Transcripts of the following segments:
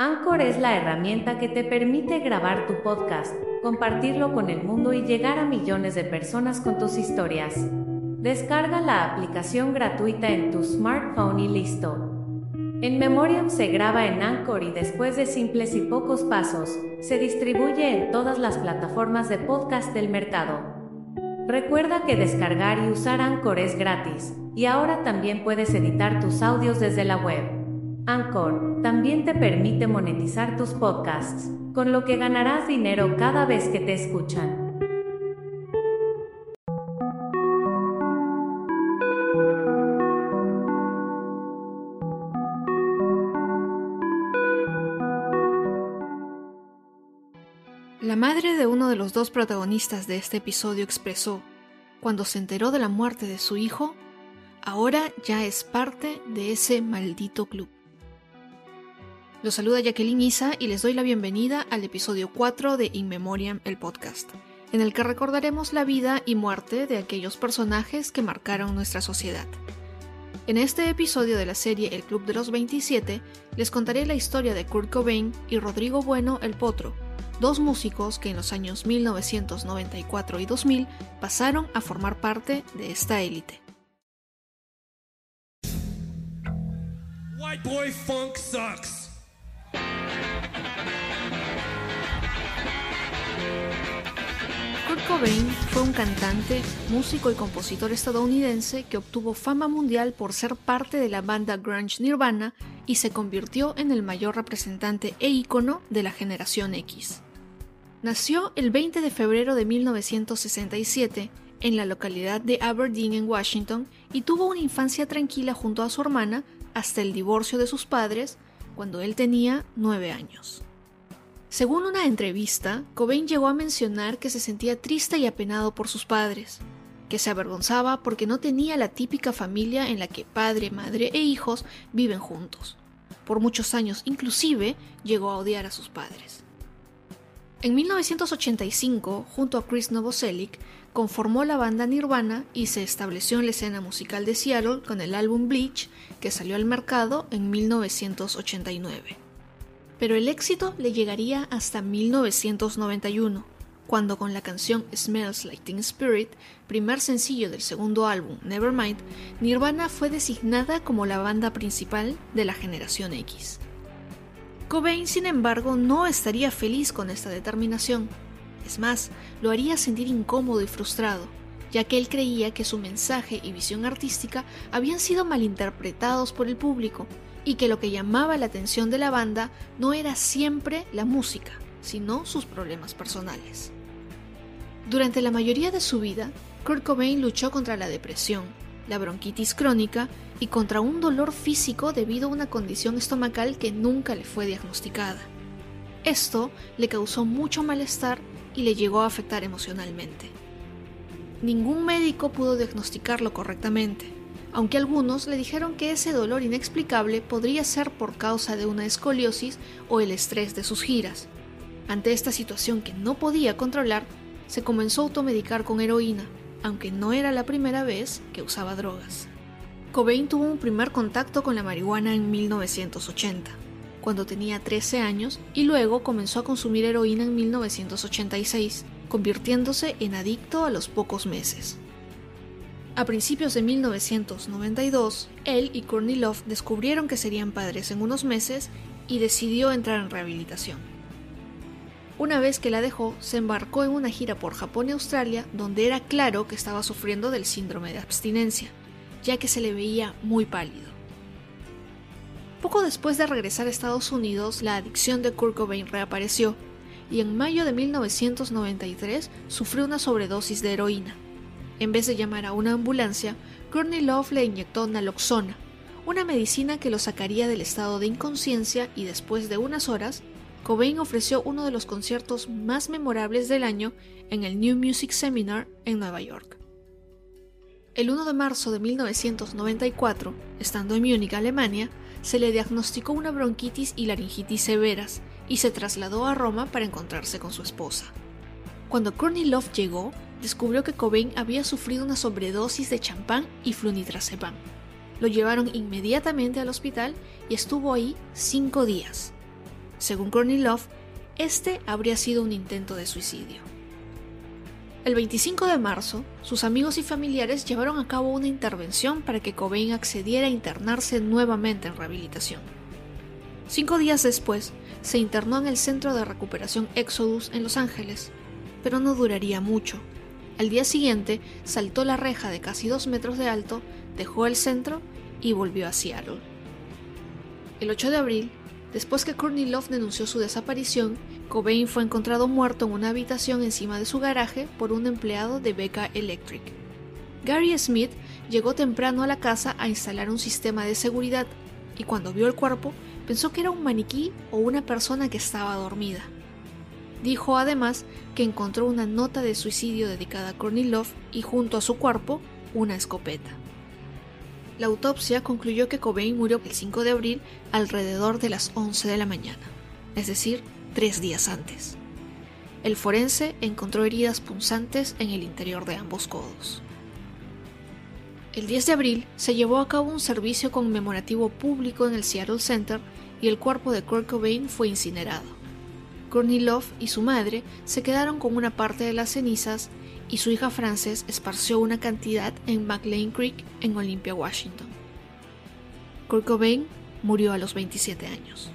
Anchor es la herramienta que te permite grabar tu podcast, compartirlo con el mundo y llegar a millones de personas con tus historias. Descarga la aplicación gratuita en tu smartphone y listo. En Memoriam se graba en Anchor y después de simples y pocos pasos, se distribuye en todas las plataformas de podcast del mercado. Recuerda que descargar y usar Anchor es gratis, y ahora también puedes editar tus audios desde la web. Anchor también te permite monetizar tus podcasts, con lo que ganarás dinero cada vez que te escuchan. La madre de uno de los dos protagonistas de este episodio expresó, cuando se enteró de la muerte de su hijo, ahora ya es parte de ese maldito club. Los saluda Jacqueline Isa y les doy la bienvenida al episodio 4 de In Memoriam, el podcast, en el que recordaremos la vida y muerte de aquellos personajes que marcaron nuestra sociedad. En este episodio de la serie El Club de los 27, les contaré la historia de Kurt Cobain y Rodrigo Bueno el Potro, dos músicos que en los años 1994 y 2000 pasaron a formar parte de esta élite. White boy funk sucks. Kurt Cobain fue un cantante, músico y compositor estadounidense que obtuvo fama mundial por ser parte de la banda grunge Nirvana y se convirtió en el mayor representante e ícono de la generación X. Nació el 20 de febrero de 1967 en la localidad de Aberdeen en Washington y tuvo una infancia tranquila junto a su hermana hasta el divorcio de sus padres cuando él tenía nueve años. Según una entrevista, Cobain llegó a mencionar que se sentía triste y apenado por sus padres, que se avergonzaba porque no tenía la típica familia en la que padre, madre e hijos viven juntos. Por muchos años inclusive llegó a odiar a sus padres. En 1985, junto a Chris Novoselic, conformó la banda Nirvana y se estableció en la escena musical de Seattle con el álbum Bleach, que salió al mercado en 1989 pero el éxito le llegaría hasta 1991, cuando con la canción Smells Like Teen Spirit, primer sencillo del segundo álbum Nevermind, Nirvana fue designada como la banda principal de la generación X. Cobain, sin embargo, no estaría feliz con esta determinación. Es más, lo haría sentir incómodo y frustrado, ya que él creía que su mensaje y visión artística habían sido malinterpretados por el público y que lo que llamaba la atención de la banda no era siempre la música, sino sus problemas personales. Durante la mayoría de su vida, Kurt Cobain luchó contra la depresión, la bronquitis crónica y contra un dolor físico debido a una condición estomacal que nunca le fue diagnosticada. Esto le causó mucho malestar y le llegó a afectar emocionalmente. Ningún médico pudo diagnosticarlo correctamente, aunque algunos le dijeron que ese dolor inexplicable podría ser por causa de una escoliosis o el estrés de sus giras. Ante esta situación que no podía controlar, se comenzó a automedicar con heroína, aunque no era la primera vez que usaba drogas. Cobain tuvo un primer contacto con la marihuana en 1980, cuando tenía 13 años, y luego comenzó a consumir heroína en 1986, convirtiéndose en adicto a los pocos meses. A principios de 1992, él y Courtney descubrieron que serían padres en unos meses y decidió entrar en rehabilitación. Una vez que la dejó, se embarcó en una gira por Japón y Australia donde era claro que estaba sufriendo del síndrome de abstinencia, ya que se le veía muy pálido. Poco después de regresar a Estados Unidos, la adicción de Kurt Cobain reapareció y en mayo de 1993 sufrió una sobredosis de heroína. En vez de llamar a una ambulancia, Courtney Love le inyectó naloxona, una medicina que lo sacaría del estado de inconsciencia y después de unas horas, Cobain ofreció uno de los conciertos más memorables del año en el New Music Seminar en Nueva York. El 1 de marzo de 1994, estando en Múnich, Alemania, se le diagnosticó una bronquitis y laringitis severas y se trasladó a Roma para encontrarse con su esposa. Cuando Courtney Love llegó, descubrió que Cobain había sufrido una sobredosis de champán y flunitrazepam. Lo llevaron inmediatamente al hospital y estuvo ahí cinco días. Según Courtney Love, este habría sido un intento de suicidio. El 25 de marzo, sus amigos y familiares llevaron a cabo una intervención para que Cobain accediera a internarse nuevamente en rehabilitación. Cinco días después, se internó en el Centro de Recuperación Exodus en Los Ángeles, pero no duraría mucho. Al día siguiente, saltó la reja de casi dos metros de alto, dejó el centro y volvió a Seattle. El 8 de abril, después que Courtney Love denunció su desaparición, Cobain fue encontrado muerto en una habitación encima de su garaje por un empleado de Becca Electric. Gary Smith llegó temprano a la casa a instalar un sistema de seguridad y cuando vio el cuerpo pensó que era un maniquí o una persona que estaba dormida. Dijo además que encontró una nota de suicidio dedicada a Courtney Love y junto a su cuerpo una escopeta. La autopsia concluyó que Cobain murió el 5 de abril alrededor de las 11 de la mañana, es decir, tres días antes. El forense encontró heridas punzantes en el interior de ambos codos. El 10 de abril se llevó a cabo un servicio conmemorativo público en el Seattle Center y el cuerpo de Kurt Cobain fue incinerado. Courtney Love y su madre se quedaron con una parte de las cenizas y su hija Frances esparció una cantidad en McLean Creek en Olympia, Washington. Kurt Cobain murió a los 27 años.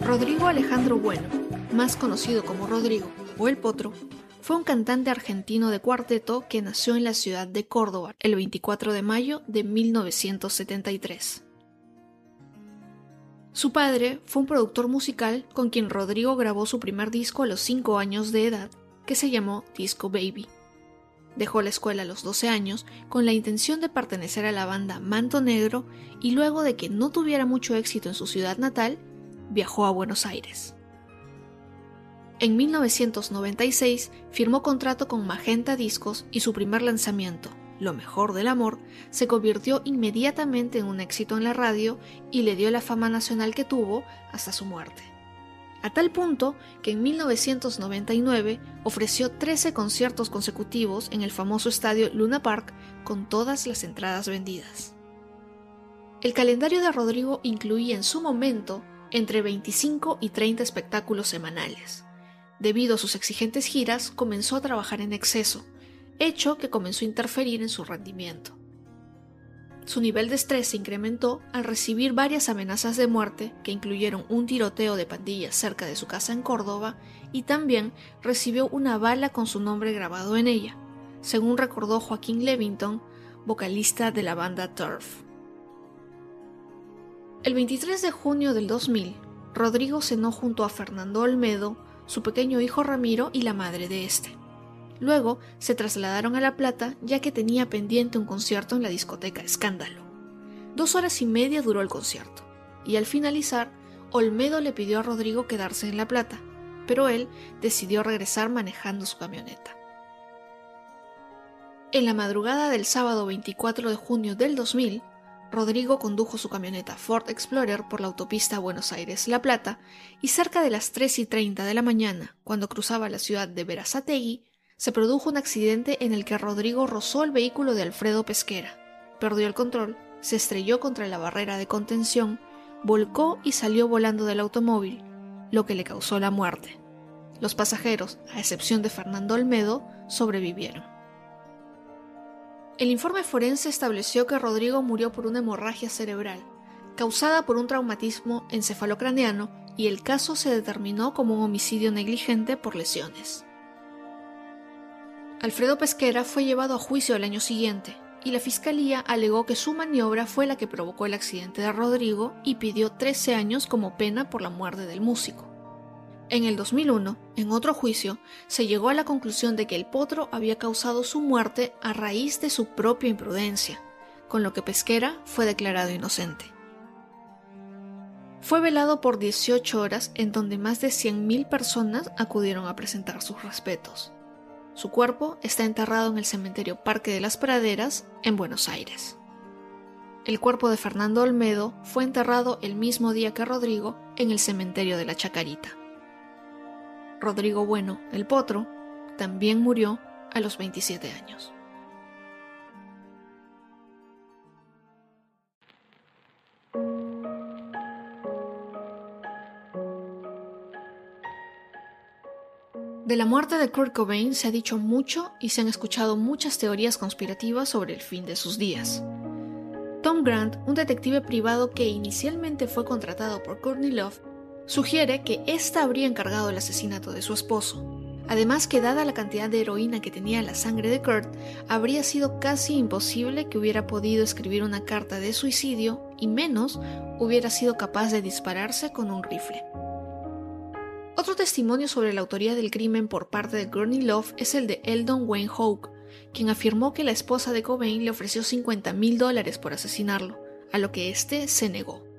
Rodrigo Alejandro Bueno, más conocido como Rodrigo o El Potro, fue un cantante argentino de cuarteto que nació en la ciudad de Córdoba el 24 de mayo de 1973. Su padre fue un productor musical con quien Rodrigo grabó su primer disco a los 5 años de edad, que se llamó Disco Baby. Dejó la escuela a los 12 años con la intención de pertenecer a la banda Manto Negro y luego de que no tuviera mucho éxito en su ciudad natal, viajó a Buenos Aires. En 1996 firmó contrato con Magenta Discos y su primer lanzamiento, Lo mejor del amor, se convirtió inmediatamente en un éxito en la radio y le dio la fama nacional que tuvo hasta su muerte. A tal punto que en 1999 ofreció 13 conciertos consecutivos en el famoso estadio Luna Park con todas las entradas vendidas. El calendario de Rodrigo incluía en su momento entre 25 y 30 espectáculos semanales. Debido a sus exigentes giras, comenzó a trabajar en exceso, hecho que comenzó a interferir en su rendimiento. Su nivel de estrés se incrementó al recibir varias amenazas de muerte que incluyeron un tiroteo de pandillas cerca de su casa en Córdoba y también recibió una bala con su nombre grabado en ella, según recordó Joaquín Levington, vocalista de la banda Turf. El 23 de junio del 2000, Rodrigo cenó junto a Fernando Olmedo, su pequeño hijo Ramiro y la madre de este. Luego se trasladaron a La Plata ya que tenía pendiente un concierto en la discoteca Escándalo. Dos horas y media duró el concierto, y al finalizar, Olmedo le pidió a Rodrigo quedarse en La Plata, pero él decidió regresar manejando su camioneta. En la madrugada del sábado 24 de junio del 2000, Rodrigo condujo su camioneta Ford Explorer por la autopista Buenos Aires-La Plata y cerca de las 3 y 30 de la mañana, cuando cruzaba la ciudad de Verazategui, se produjo un accidente en el que Rodrigo rozó el vehículo de Alfredo Pesquera, perdió el control, se estrelló contra la barrera de contención, volcó y salió volando del automóvil, lo que le causó la muerte. Los pasajeros, a excepción de Fernando Olmedo, sobrevivieron. El informe forense estableció que Rodrigo murió por una hemorragia cerebral, causada por un traumatismo encefalocraneano, y el caso se determinó como un homicidio negligente por lesiones. Alfredo Pesquera fue llevado a juicio el año siguiente, y la fiscalía alegó que su maniobra fue la que provocó el accidente de Rodrigo y pidió 13 años como pena por la muerte del músico. En el 2001, en otro juicio, se llegó a la conclusión de que el potro había causado su muerte a raíz de su propia imprudencia, con lo que Pesquera fue declarado inocente. Fue velado por 18 horas en donde más de 100.000 personas acudieron a presentar sus respetos. Su cuerpo está enterrado en el cementerio Parque de las Praderas, en Buenos Aires. El cuerpo de Fernando Olmedo fue enterrado el mismo día que Rodrigo en el cementerio de la Chacarita. Rodrigo Bueno, el Potro, también murió a los 27 años. De la muerte de Kurt Cobain se ha dicho mucho y se han escuchado muchas teorías conspirativas sobre el fin de sus días. Tom Grant, un detective privado que inicialmente fue contratado por Courtney Love, sugiere que ésta habría encargado el asesinato de su esposo. Además que dada la cantidad de heroína que tenía la sangre de Kurt, habría sido casi imposible que hubiera podido escribir una carta de suicidio y menos hubiera sido capaz de dispararse con un rifle. Otro testimonio sobre la autoría del crimen por parte de Gurney Love es el de Eldon Wayne Hawke, quien afirmó que la esposa de Cobain le ofreció 50 mil dólares por asesinarlo, a lo que éste se negó.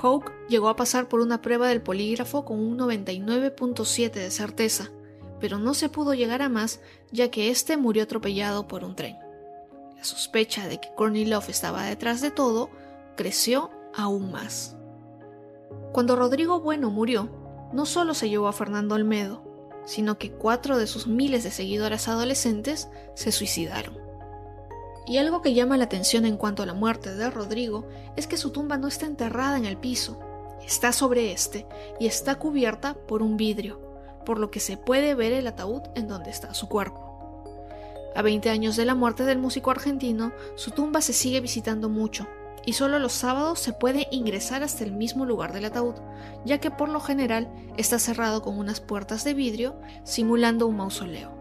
Hawke llegó a pasar por una prueba del polígrafo con un 99.7 de certeza, pero no se pudo llegar a más ya que éste murió atropellado por un tren. La sospecha de que Courtney Love estaba detrás de todo creció aún más. Cuando Rodrigo Bueno murió, no solo se llevó a Fernando Olmedo, sino que cuatro de sus miles de seguidoras adolescentes se suicidaron. Y algo que llama la atención en cuanto a la muerte de Rodrigo es que su tumba no está enterrada en el piso, está sobre este y está cubierta por un vidrio, por lo que se puede ver el ataúd en donde está su cuerpo. A 20 años de la muerte del músico argentino, su tumba se sigue visitando mucho, y solo los sábados se puede ingresar hasta el mismo lugar del ataúd, ya que por lo general está cerrado con unas puertas de vidrio, simulando un mausoleo.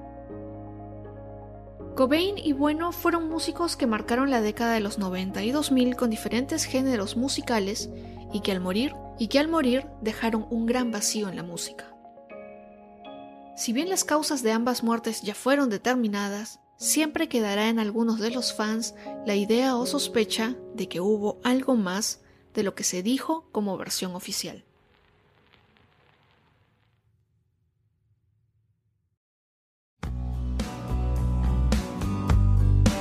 Cobain y Bueno fueron músicos que marcaron la década de los 90 y 2000 con diferentes géneros musicales y que al morir y que al morir dejaron un gran vacío en la música. Si bien las causas de ambas muertes ya fueron determinadas, siempre quedará en algunos de los fans la idea o sospecha de que hubo algo más de lo que se dijo como versión oficial.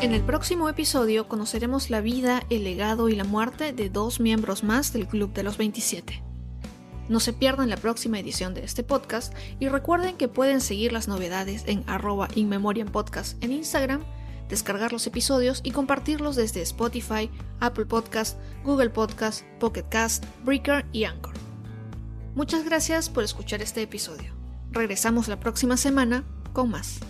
En el próximo episodio conoceremos la vida, el legado y la muerte de dos miembros más del Club de los 27. No se pierdan la próxima edición de este podcast y recuerden que pueden seguir las novedades en arroba Podcast en Instagram, descargar los episodios y compartirlos desde Spotify, Apple Podcast, Google Podcast, Pocket Cast, Breaker y Anchor. Muchas gracias por escuchar este episodio. Regresamos la próxima semana con más.